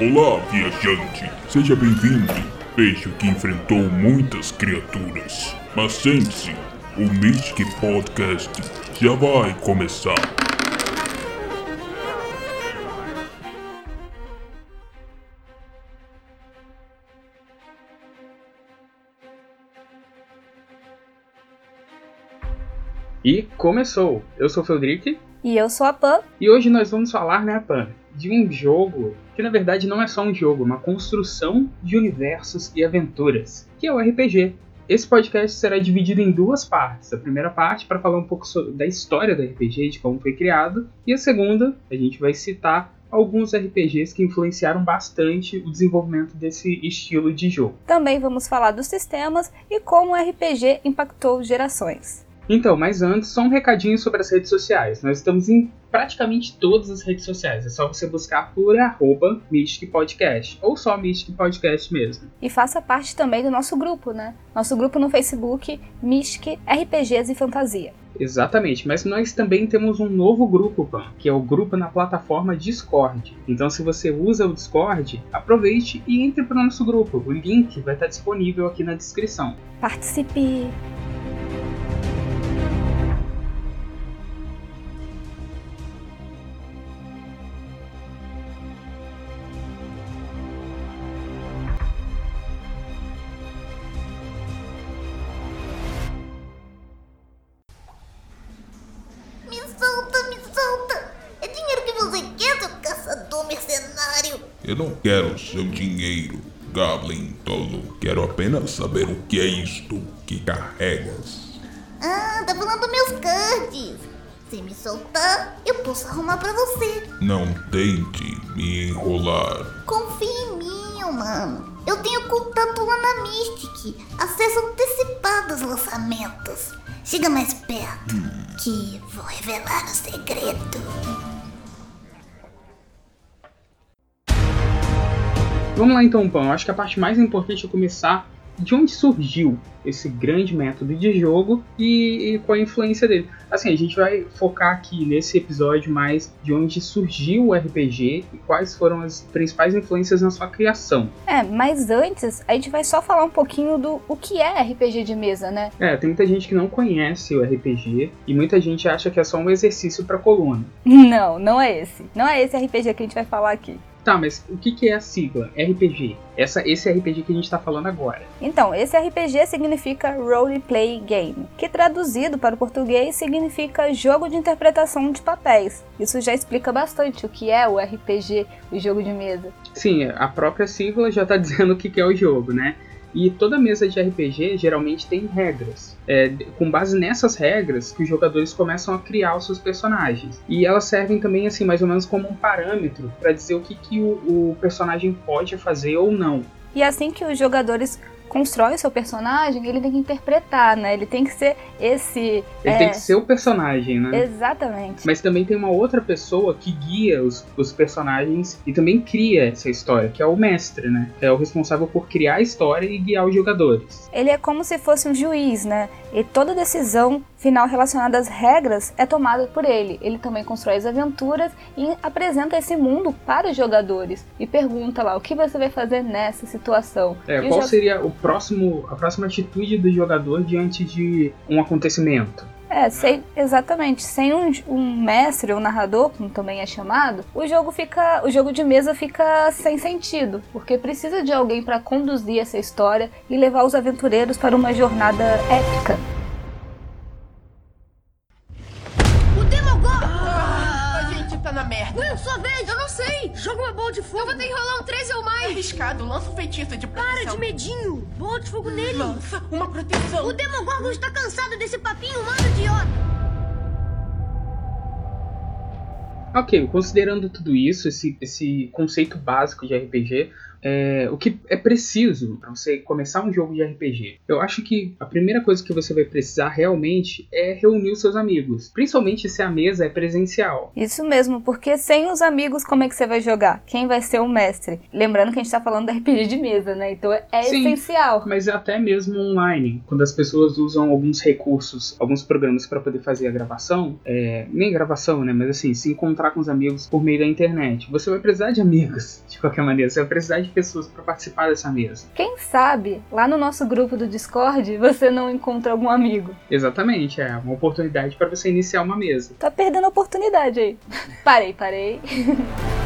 Olá, viajante. Seja bem-vindo. Vejo que enfrentou muitas criaturas. Mas sente-se, o Mystic Podcast já vai começar. E começou! Eu sou o Feldrick E eu sou a Pan. e hoje nós vamos falar, né, Pan, de um jogo que na verdade não é só um jogo, é uma construção de universos e aventuras, que é o RPG. Esse podcast será dividido em duas partes. A primeira parte para falar um pouco so- da história do RPG, de como foi criado, e a segunda a gente vai citar alguns RPGs que influenciaram bastante o desenvolvimento desse estilo de jogo. Também vamos falar dos sistemas e como o RPG impactou gerações. Então, mas antes, só um recadinho sobre as redes sociais. Nós estamos em praticamente todas as redes sociais. É só você buscar por arroba Mystic Podcast. Ou só Mystic Podcast mesmo. E faça parte também do nosso grupo, né? Nosso grupo no Facebook, Mystic RPGs e Fantasia. Exatamente, mas nós também temos um novo grupo, Pan, que é o grupo na plataforma Discord. Então, se você usa o Discord, aproveite e entre para o nosso grupo. O link vai estar disponível aqui na descrição. Participe! Eu não quero seu dinheiro, Goblin tolo. Quero apenas saber o que é isto que carregas. Ah, tá falando meus cards! Se me soltar, eu posso arrumar pra você. Não tente me enrolar. Confia em mim, mano. Eu tenho contato lá na Mystic. Acesso antecipado aos lançamentos. Chega mais perto, que vou revelar o segredo. Vamos lá então, Pão. Acho que a parte mais importante é começar de onde surgiu esse grande método de jogo e, e qual a influência dele. Assim, a gente vai focar aqui nesse episódio mais de onde surgiu o RPG e quais foram as principais influências na sua criação. É, mas antes a gente vai só falar um pouquinho do o que é RPG de mesa, né? É, tem muita gente que não conhece o RPG e muita gente acha que é só um exercício para coluna. Não, não é esse. Não é esse RPG que a gente vai falar aqui. Tá, mas o que, que é a sigla RPG? Essa, esse RPG que a gente tá falando agora. Então, esse RPG significa Role Play Game, que traduzido para o português significa jogo de interpretação de papéis. Isso já explica bastante o que é o RPG, o jogo de mesa. Sim, a própria sigla já tá dizendo o que, que é o jogo, né? E toda mesa de RPG geralmente tem regras. É com base nessas regras que os jogadores começam a criar os seus personagens. E elas servem também, assim, mais ou menos como um parâmetro para dizer o que, que o, o personagem pode fazer ou não. E assim que os jogadores constroem o seu personagem, ele tem que interpretar, né? Ele tem que ser esse. Ele é, tem que ser o personagem, né? Exatamente. Mas também tem uma outra pessoa que guia os, os personagens e também cria essa história, que é o mestre, né? Que é o responsável por criar a história e guiar os jogadores. Ele é como se fosse um juiz, né? E toda decisão final relacionada às regras é tomada por ele. Ele também constrói as aventuras e apresenta esse mundo para os jogadores e pergunta lá o que você vai fazer nessa situação. É, E qual seria o próximo, a próxima atitude do jogador diante de um acontecimento? É, sem, exatamente. Sem um, um mestre ou narrador, como também é chamado, o jogo fica, o jogo de mesa fica sem sentido, porque precisa de alguém para conduzir essa história e levar os aventureiros para uma jornada épica. Will, sua vez! Eu não sei! Joga uma bola de fogo! Eu vou ter que rolar um 13 ou mais! Arriscado, lança um feitiço de proteção. Para de medinho! Bola de fogo nele! Lança uma proteção. O Demogorgon está cansado desse papinho humano idiota! Ok, considerando tudo isso, esse, esse conceito básico de RPG, é, o que é preciso para você começar um jogo de RPG? Eu acho que a primeira coisa que você vai precisar realmente é reunir os seus amigos, principalmente se a mesa é presencial. Isso mesmo, porque sem os amigos, como é que você vai jogar? Quem vai ser o mestre? Lembrando que a gente tá falando da RPG de mesa, né? Então é Sim. essencial. Mas até mesmo online, quando as pessoas usam alguns recursos, alguns programas para poder fazer a gravação, é, nem gravação, né? Mas assim, se encontrar com os amigos por meio da internet, você vai precisar de amigos, de qualquer maneira. Você vai precisar de pessoas para participar dessa mesa. Quem sabe, lá no nosso grupo do Discord, você não encontra algum amigo. Exatamente, é uma oportunidade para você iniciar uma mesa. Tá perdendo a oportunidade aí. Parei, parei.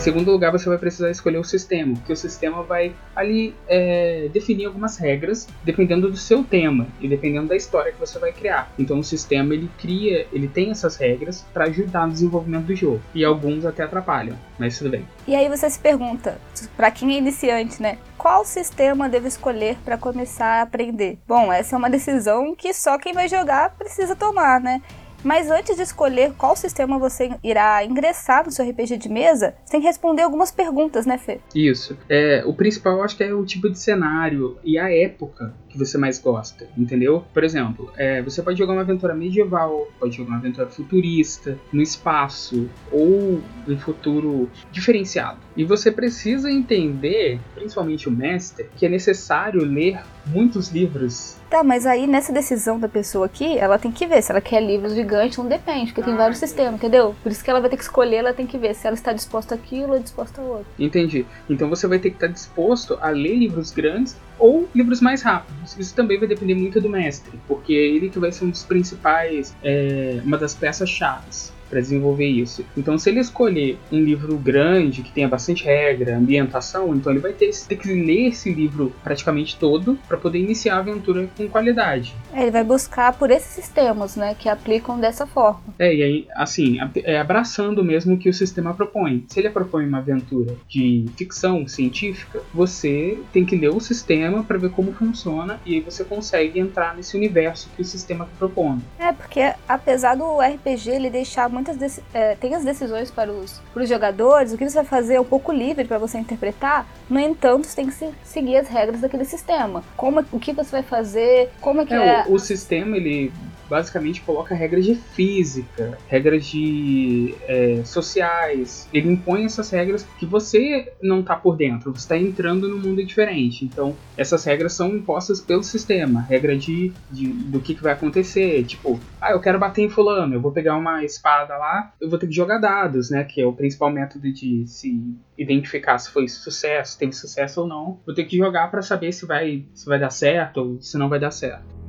segundo lugar, você vai precisar escolher o sistema, porque o sistema vai ali é, definir algumas regras dependendo do seu tema e dependendo da história que você vai criar. Então, o sistema ele cria, ele tem essas regras para ajudar no desenvolvimento do jogo e alguns até atrapalham, mas tudo bem. E aí você se pergunta, pra quem é iniciante, né? Qual sistema devo escolher para começar a aprender? Bom, essa é uma decisão que só quem vai jogar precisa tomar, né? Mas antes de escolher qual sistema você irá ingressar no seu RPG de mesa, você tem que responder algumas perguntas, né, Fê? Isso. É, o principal acho que é o tipo de cenário e a época que você mais gosta, entendeu? Por exemplo, é, você pode jogar uma aventura medieval, pode jogar uma aventura futurista, no espaço ou um futuro diferenciado. E você precisa entender, principalmente o mestre, que é necessário ler muitos livros. Tá, mas aí nessa decisão da pessoa aqui, ela tem que ver se ela quer livros gigantes, não depende, porque tem vários sistemas, entendeu? Por isso que ela vai ter que escolher, ela tem que ver se ela está disposta àquilo ou disposta a outro. Entendi. Então você vai ter que estar disposto a ler livros grandes ou livros mais rápidos. Isso também vai depender muito do mestre, porque ele que vai ser um dos principais, é, uma das peças chaves para desenvolver isso. Então, se ele escolher um livro grande que tenha bastante regra, ambientação, então ele vai ter, ter que ler esse livro praticamente todo para poder iniciar a aventura com qualidade. É, ele vai buscar por esses sistemas, né, que aplicam dessa forma. É, e aí, assim, é abraçando mesmo o que o sistema propõe. Se ele propõe uma aventura de ficção científica, você tem que ler o sistema para ver como funciona e aí você consegue entrar nesse universo que o sistema propõe. É, porque apesar do RPG ele deixar muitas é, tem as decisões para os, para os jogadores, o que você vai fazer é um pouco livre para você interpretar, no entanto, você tem que se, seguir as regras daquele sistema. Como, o que você vai fazer, como é que é. é... O, o sistema, ele basicamente coloca regras de física, regras de é, sociais. Ele impõe essas regras que você não está por dentro, você está entrando num mundo diferente. Então, essas regras são impostas pelo sistema. Regra de, de do que, que vai acontecer. Tipo, ah, eu quero bater em fulano, eu vou pegar uma espada lá, eu vou ter que jogar dados, né? Que é o principal método de se identificar se foi sucesso, teve sucesso ou não. Vou ter que jogar para saber se vai, se vai dar certo ou se não vai dar certo.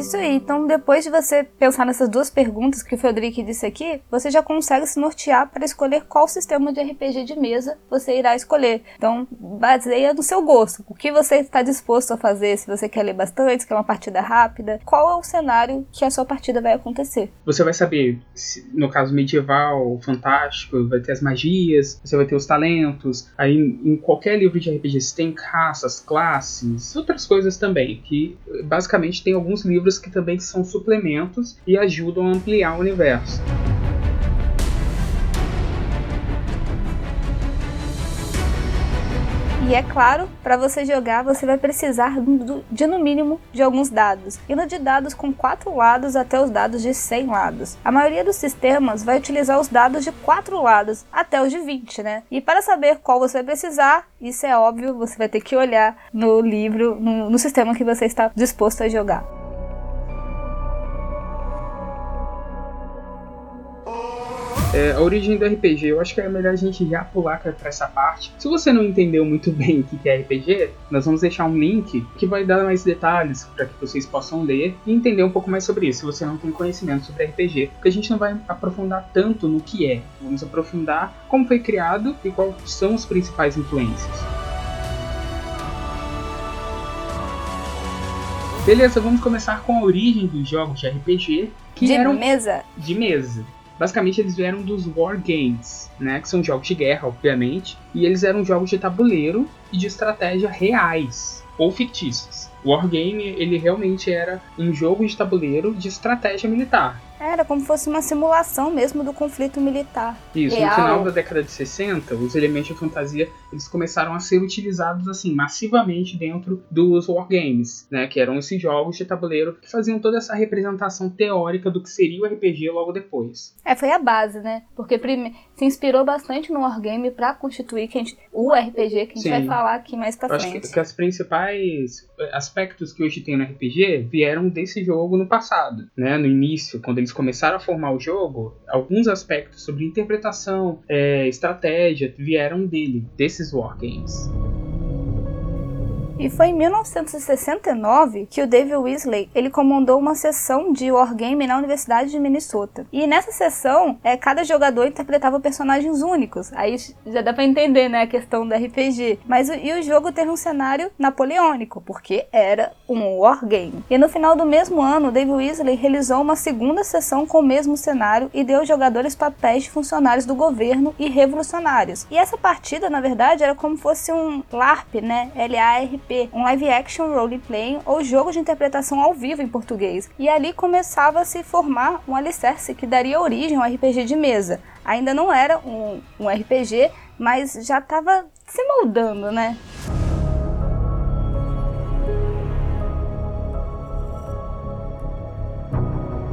Isso aí, então depois de você pensar nessas duas perguntas que o Frederic disse aqui, você já consegue se nortear para escolher qual sistema de RPG de mesa você irá escolher. Então, baseia no seu gosto. O que você está disposto a fazer, se você quer ler bastante, se quer uma partida rápida, qual é o cenário que a sua partida vai acontecer. Você vai saber, se, no caso medieval, fantástico, vai ter as magias, você vai ter os talentos. Aí em qualquer livro de RPG você tem raças, classes, outras coisas também, que basicamente tem alguns livros livros que também são suplementos e ajudam a ampliar o universo. E é claro, para você jogar, você vai precisar de no mínimo de alguns dados, indo de dados com 4 lados até os dados de 100 lados. A maioria dos sistemas vai utilizar os dados de 4 lados até os de 20, né? E para saber qual você vai precisar, isso é óbvio, você vai ter que olhar no livro, no, no sistema que você está disposto a jogar. É, a origem do RPG, eu acho que é melhor a gente já pular para essa parte. Se você não entendeu muito bem o que é RPG, nós vamos deixar um link que vai dar mais detalhes para que vocês possam ler e entender um pouco mais sobre isso, se você não tem conhecimento sobre RPG. Porque a gente não vai aprofundar tanto no que é, vamos aprofundar como foi criado e quais são as principais influências. Beleza, vamos começar com a origem dos jogos de RPG. Que de eram mesa? De mesa. Basicamente eles vieram dos War Games, né, que são jogos de guerra, obviamente, e eles eram jogos de tabuleiro e de estratégia reais. ou fictícios. Wargame, ele realmente era um jogo de tabuleiro de estratégia militar. Era como se fosse uma simulação mesmo do conflito militar. Isso, Real. no final da década de 60, os elementos de fantasia eles começaram a ser utilizados assim massivamente dentro dos wargames, né, que eram esses jogos de tabuleiro que faziam toda essa representação teórica do que seria o RPG logo depois. É, foi a base, né? Porque prime... se inspirou bastante no Wargame pra constituir que gente... o RPG que a gente Sim. vai falar aqui mais pra Eu acho que, frente. que as principais eh, aspectos que hoje tem no RPG vieram desse jogo no passado, né? No início, quando eles começaram a formar o jogo, alguns aspectos sobre interpretação, eh, estratégia vieram dele, desses wargames. E foi em 1969 que o David Weasley ele comandou uma sessão de Wargame na Universidade de Minnesota. E nessa sessão, é, cada jogador interpretava personagens únicos. Aí já dá pra entender, né, a questão do RPG. Mas o, e o jogo teve um cenário napoleônico, porque era um Wargame. E no final do mesmo ano, David Weasley realizou uma segunda sessão com o mesmo cenário e deu aos jogadores papéis de funcionários do governo e revolucionários. E essa partida, na verdade, era como fosse um LARP, né? L-A-R-P, um live action role playing ou jogo de interpretação ao vivo em português. E ali começava a se formar um alicerce que daria origem ao RPG de mesa. Ainda não era um, um RPG, mas já estava se moldando, né?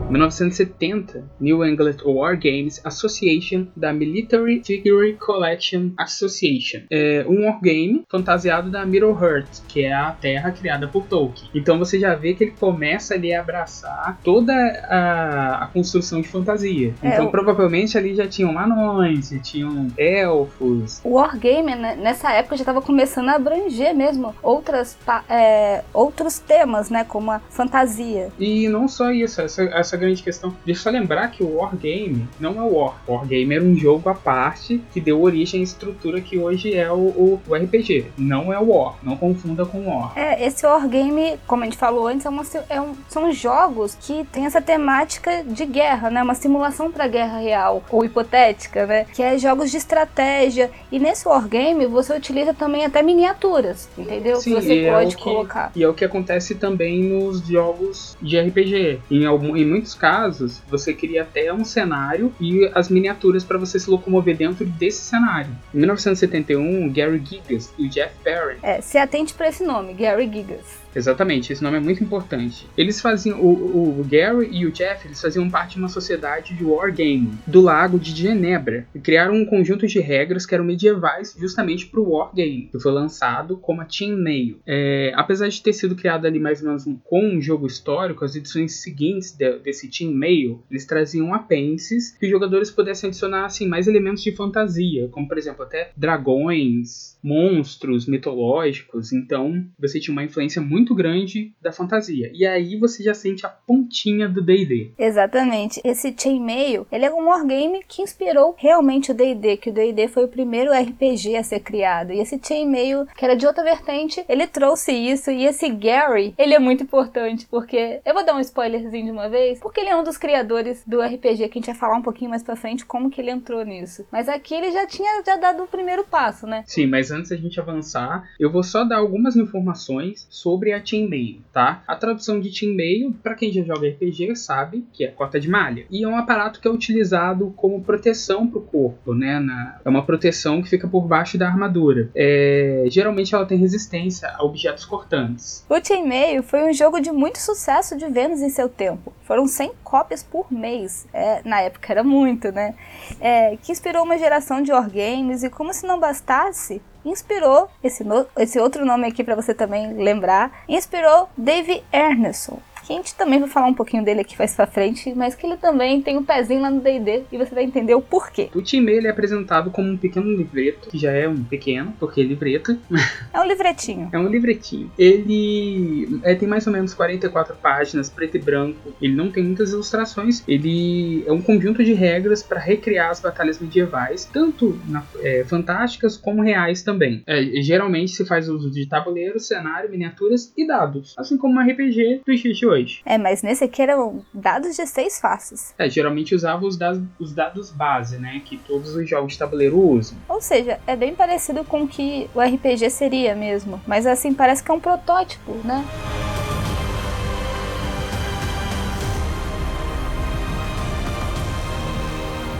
1970, New England War Games Association da Military Figure Collection Association. É um wargame fantasiado da Middle-earth, que é a terra criada por Tolkien. Então você já vê que ele começa ali a abraçar toda a, a construção de fantasia. É, então o- provavelmente ali já tinham anões, já tinham elfos. O Wargame, né, nessa época, já estava começando a abranger mesmo outras, é, outros temas, né? Como a fantasia. E não só isso, essa, essa grande questão. Deixa eu só lembrar que o Wargame não é o War. O Wargame era um jogo à parte que deu origem à estrutura que hoje é o, o- o RPG. Não é o War. Não confunda com o War. É, esse Wargame, como a gente falou antes, é uma é um- são jogos que tem essa temática de guerra, né? Uma simulação para guerra real ou hipotética, né? Que é jogos de estratégia. E nesse Wargame você utiliza também até miniaturas, entendeu? Sim, que você é pode o que- colocar. E é o que acontece também nos jogos de RPG. Em, algum- em muitos casos, você cria até um cenário e as miniaturas para você se locomover dentro desse cenário. Em 1971, Gary Gigas e o Jeff Perry É, se atente para esse nome, Gary Gigas. Exatamente, esse nome é muito importante. Eles faziam. O, o Gary e o Jeff eles faziam parte de uma sociedade de wargaming do lago de Genebra. E criaram um conjunto de regras que eram medievais justamente para o wargame, que foi lançado como a Team Mail. É, apesar de ter sido criado ali mais ou menos um- com um jogo histórico, as edições seguintes de- desse Team Mail eles traziam apêndices que os jogadores pudessem adicionar assim, mais elementos de fantasia, como por exemplo até dragões, monstros mitológicos. Então você tinha uma influência muito grande da fantasia. E aí você já sente a pontinha do D&D. Exatamente. Esse Chainmail, ele é um wargame que inspirou realmente o D&D, que o D&D foi o primeiro RPG a ser criado. E esse Chainmail, que era de outra vertente, ele trouxe isso. E esse Gary, ele é muito importante, porque... Eu vou dar um spoilerzinho de uma vez, porque ele é um dos criadores do RPG, que a gente vai falar um pouquinho mais pra frente como que ele entrou nisso. Mas aqui ele já tinha já dado o primeiro passo, né? Sim, mas antes da gente avançar, eu vou só dar algumas informações sobre a Chainmail, tá? A tradução de Chainmail, para quem já joga RPG, sabe que é cota de malha. E é um aparato que é utilizado como proteção para o corpo, né? Na- é uma proteção que fica por baixo da armadura. É, geralmente ela tem resistência a objetos cortantes. O Chainmail foi um jogo de muito sucesso de vendas em seu tempo. Foram 100 cópias por mês. É, na época era muito, né? É, que inspirou uma geração de wargames e como se não bastasse, inspirou esse, no- esse outro nome aqui para você também lembrar, inspirou Dave Erneson que a gente também vai falar um pouquinho dele aqui mais pra frente, mas que ele também tem um pezinho lá no D&D e você vai entender o porquê. O time ele é apresentado como um pequeno livreto, que já é um pequeno, porque é livreto. É um livretinho. é um livretinho. Ele é, tem mais ou menos 44 páginas, preto e branco. Ele não tem muitas ilustrações. Ele é um conjunto de regras para recriar as batalhas medievais, tanto na, é, fantásticas como reais também. É, geralmente se faz uso de tabuleiro, cenário, miniaturas e dados, assim como um RPG do Xixi é, mas nesse aqui eram dados de seis faces. É, geralmente usava os dados, os dados base, né? Que todos os jogos de tabuleiro usam. Ou seja, é bem parecido com o que o RPG seria mesmo. Mas assim, parece que é um protótipo, né?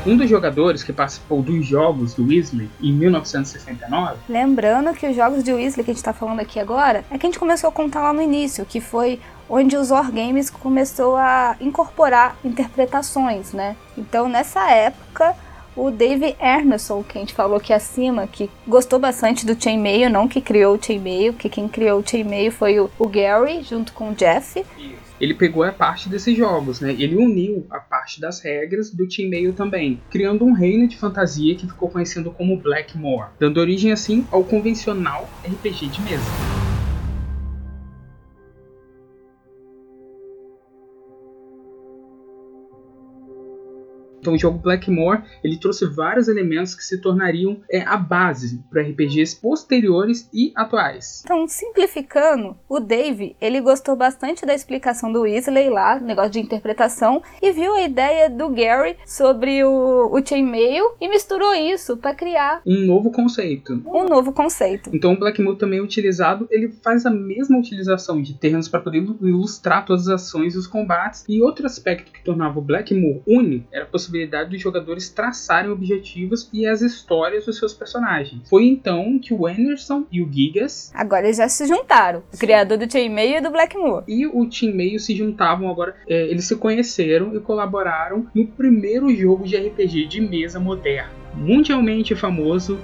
um dos jogadores que participou dos jogos do Weasley em 1969. Lembrando que os jogos de Weasley que a gente está falando aqui agora é que a gente começou a contar lá no início, que foi onde os Wargames começou a incorporar interpretações, né? Então nessa época o Dave Erneson, que a gente falou aqui acima, que gostou bastante do Chainmail, não que criou o Chainmail, que quem criou o Chainmail foi o, o Gary, junto com o Jeff. ele pegou a parte desses jogos, né? Ele uniu a parte das regras do Chainmail também, criando um reino de fantasia que ficou conhecido como Blackmore, dando origem assim ao convencional RPG de mesa. Então o jogo Blackmore ele trouxe vários elementos que se tornariam é, a base para RPGs posteriores e atuais. Então, simplificando, o Dave, ele gostou bastante da explicação do Weasley lá, negócio de interpretação, e viu a ideia do Gary sobre o, o Chainmail e misturou isso para criar Um novo conceito. um novo conceito. Então o Blackmore também é utilizado, ele faz a mesma utilização de terrenos para poder ilustrar todas as ações e os combates. E outro aspecto que tornava o Blackmore único era a possibilidade dos jogadores traçarem objetivos e as histórias dos seus personagens. Foi então que o Anderson e o Gigas Agora eles já se juntaram, o criador do Chainmail e do Blackmoor. e o Team se juntavam agora, é, eles se conheceram e colaboraram no primeiro jogo de RPG de mesa moderno, mundialmente famoso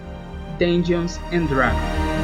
Dungeons and Dragons.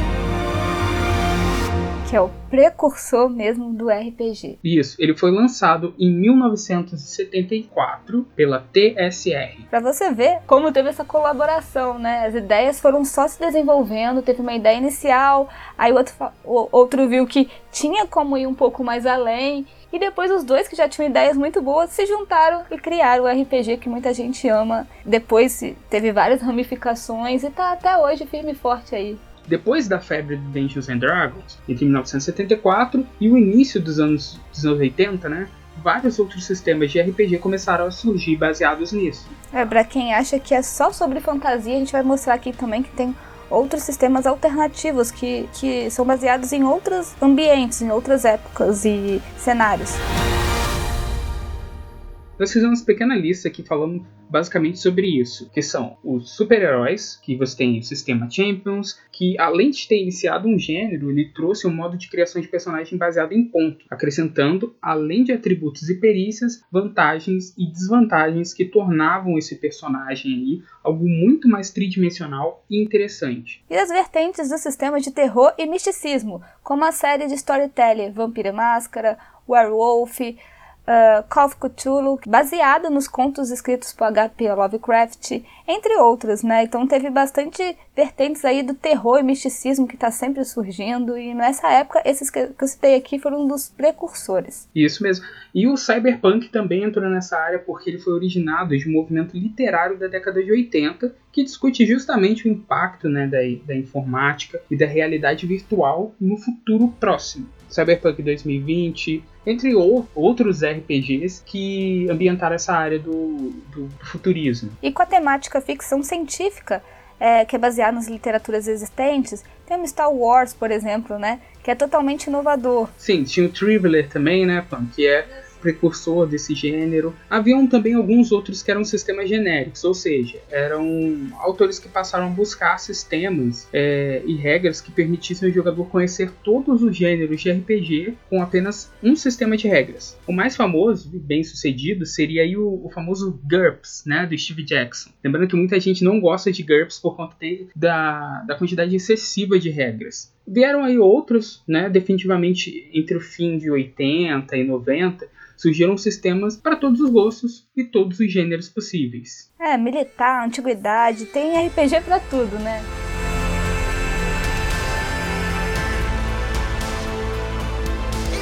Que é o precursor mesmo do RPG. Isso, ele foi lançado em 1974 pela TSR. Pra você ver como teve essa colaboração, né? As ideias foram só se desenvolvendo, teve uma ideia inicial, aí o outro, o outro viu que tinha como ir um pouco mais além, e depois os dois que já tinham ideias muito boas se juntaram e criaram o RPG que muita gente ama. Depois teve várias ramificações e tá até hoje firme e forte aí. Depois da febre do Dungeons and Dragons, entre 1974 e o início dos anos, dos anos 80, né? Vários outros sistemas de RPG começaram a surgir baseados nisso. É, pra quem acha que é só sobre fantasia, a gente vai mostrar aqui também que tem outros sistemas alternativos que, que são baseados em outros ambientes, em outras épocas e cenários. Nós fizemos uma pequena lista aqui falando basicamente sobre isso, que são os super-heróis, que você tem o sistema Champions, que além de ter iniciado um gênero, ele trouxe um modo de criação de personagem baseado em ponto, acrescentando, além de atributos e perícias, vantagens e desvantagens que tornavam esse personagem aí algo muito mais tridimensional e interessante. E as vertentes do sistema de terror e misticismo, como a série de storytelling Vampira Máscara, Werewolf, uh, Call of Cthulhu, baseado nos contos escritos por H.P. Lovecraft, entre outros, né? Então teve bastante vertentes aí do terror e misticismo que está sempre surgindo, e nessa época esses que eu citei aqui foram um dos precursores. Isso mesmo. E o cyberpunk também entrou nessa área porque ele foi originado de um movimento literário da década de 80 que discute justamente o impacto né, da, da informática e da realidade virtual no futuro próximo. Cyberpunk 2020, entre ou- outros RPGs que ambientaram essa área do, do futurismo. E com a temática ficção científica, é, que é baseada nas literaturas existentes, temos Star Wars, por exemplo, né? Que é totalmente inovador. Sim, tinha o Traveler também, né, Pan, que é precursor desse gênero. Haviam também alguns outros que eram sistemas genéricos, ou seja, eram autores que passaram a buscar sistemas é, e regras que permitissem ao jogador conhecer todos os gêneros de RPG com apenas um sistema de regras. O mais famoso e bem sucedido seria aí o, o famoso GURPS, né, do Steve Jackson. Lembrando que muita gente não gosta de GURPS por conta de- da, da quantidade excessiva de regras. Vieram aí outros, né, definitivamente entre o fim de 80 e 90, surgiram sistemas para todos os gostos e todos os gêneros possíveis. É, militar, antiguidade, tem RPG pra tudo, né?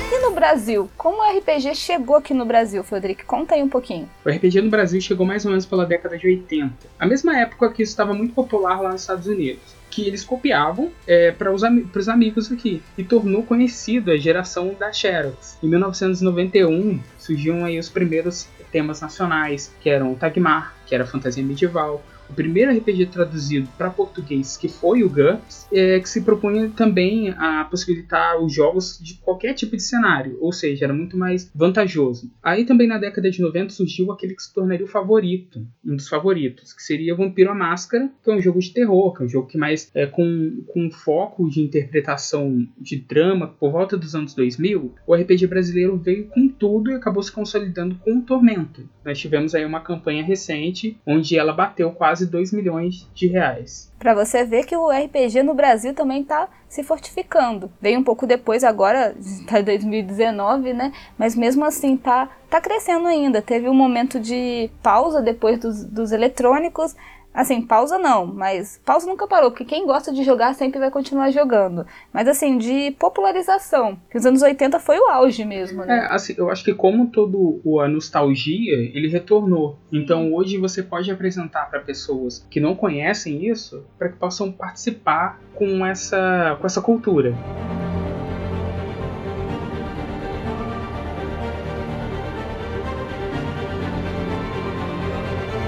E no Brasil. Como o RPG chegou aqui no Brasil, Frederico? Conta aí um pouquinho. O RPG no Brasil chegou mais ou menos pela década de 80. A mesma época que isso estava muito popular lá nos Estados Unidos. Que eles copiavam é, para os am amigos aqui. E tornou conhecido a geração da Xerox. Em 1991 surgiam aí os primeiros temas nacionais, que eram Tagmar, que era fantasia medieval, o primeiro RPG traduzido para português, que foi o GURPS, é, que se propunha também a possibilitar os jogos de qualquer tipo de cenário, ou seja, era muito mais vantajoso. Aí também na década de 90 surgiu aquele que se tornaria o favorito, um dos favoritos, que seria Vampiro à Máscara, que é um jogo de terror, que é um jogo que mais é com, com foco de interpretação de drama por volta dos anos 2000. O RPG brasileiro veio com tudo e acabou se consolidando com o Tormento. Nós tivemos aí uma campanha recente onde ela bateu quase quase 2 milhões de reais. Para você ver que o RPG no Brasil também está se fortificando. Veio um pouco depois, agora está 2019, né? Mas mesmo assim tá, tá crescendo ainda. Teve um momento de pausa depois dos, dos eletrônicos, Assim, pausa não, mas pausa nunca parou, porque quem gosta de jogar sempre vai continuar jogando. Mas assim, de popularização, que os anos 80 foi o auge mesmo, né? É, assim, eu acho que como todo a nostalgia, ele retornou. Então hoje você pode apresentar para pessoas que não conhecem isso, para que possam participar com essa, com essa cultura.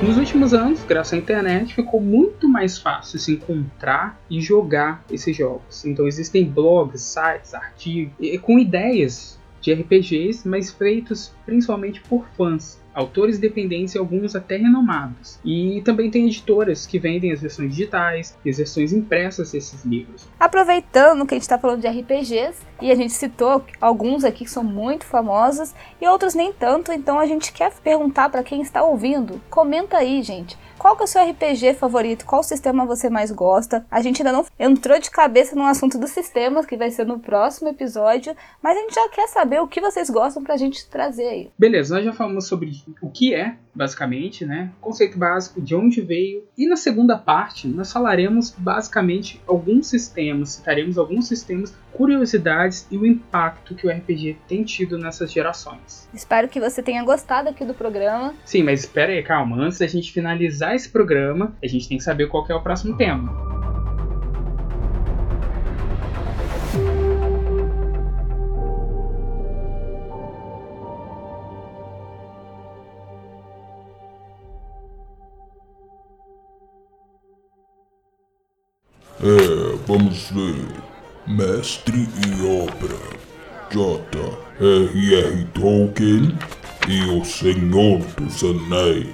Nos últimos anos, graças à internet, ficou muito mais fácil se encontrar e jogar esses jogos. Então existem blogs, sites, artigos com ideias de RPGs, mas feitos principalmente por fãs autores independentes e alguns até renomados. E também tem editoras que vendem as versões digitais e as versões impressas desses livros. Aproveitando que a gente está falando de RPGs, e a gente citou alguns aqui que são muito famosos e outros nem tanto, então a gente quer perguntar para quem está ouvindo. Comenta aí, gente. Qual que é o seu RPG favorito? Qual sistema você mais gosta? A gente ainda não entrou de cabeça no assunto dos sistemas, que vai ser no próximo episódio, mas a gente já quer saber o que vocês gostam pra gente trazer aí. Beleza, nós já falamos sobre o que é, basicamente, né? Conceito básico, de onde veio. E na segunda parte, nós falaremos basicamente alguns sistemas, citaremos alguns sistemas, curiosidades e o impacto que o RPG tem tido nessas gerações. Espero que você tenha gostado aqui do programa. Sim, mas espera aí, calma. Antes da gente finalizar esse programa, a gente tem que saber qual que é o próximo tema. É, vamos ver. Mestre e obra. J.R.R. Tolkien e o Senhor dos Anéis.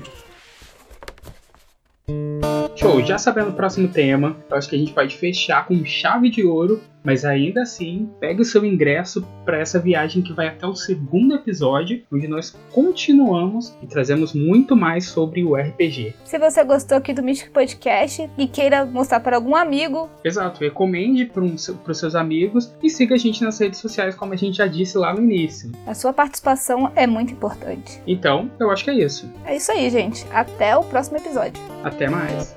Show, já sabendo o próximo tema, eu acho que a gente pode fechar com chave de ouro mas ainda assim, pegue o seu ingresso para essa viagem que vai até o segundo episódio, onde nós continuamos e trazemos muito mais sobre o RPG. Se você gostou aqui do Mystic Podcast e queira mostrar para algum amigo, exato, recomende para um, os seus amigos e siga a gente nas redes sociais, como a gente já disse lá no início. A sua participação é muito importante. Então, eu acho que é isso. É isso aí, gente. Até o próximo episódio. Até mais.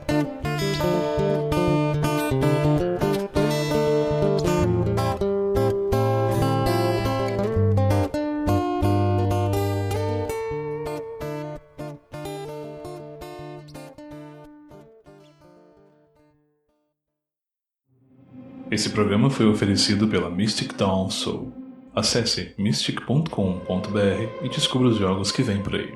Esse programa foi oferecido pela Mystic Dawn Soul. Acesse mystic.com.br e descubra os jogos que vêm por aí.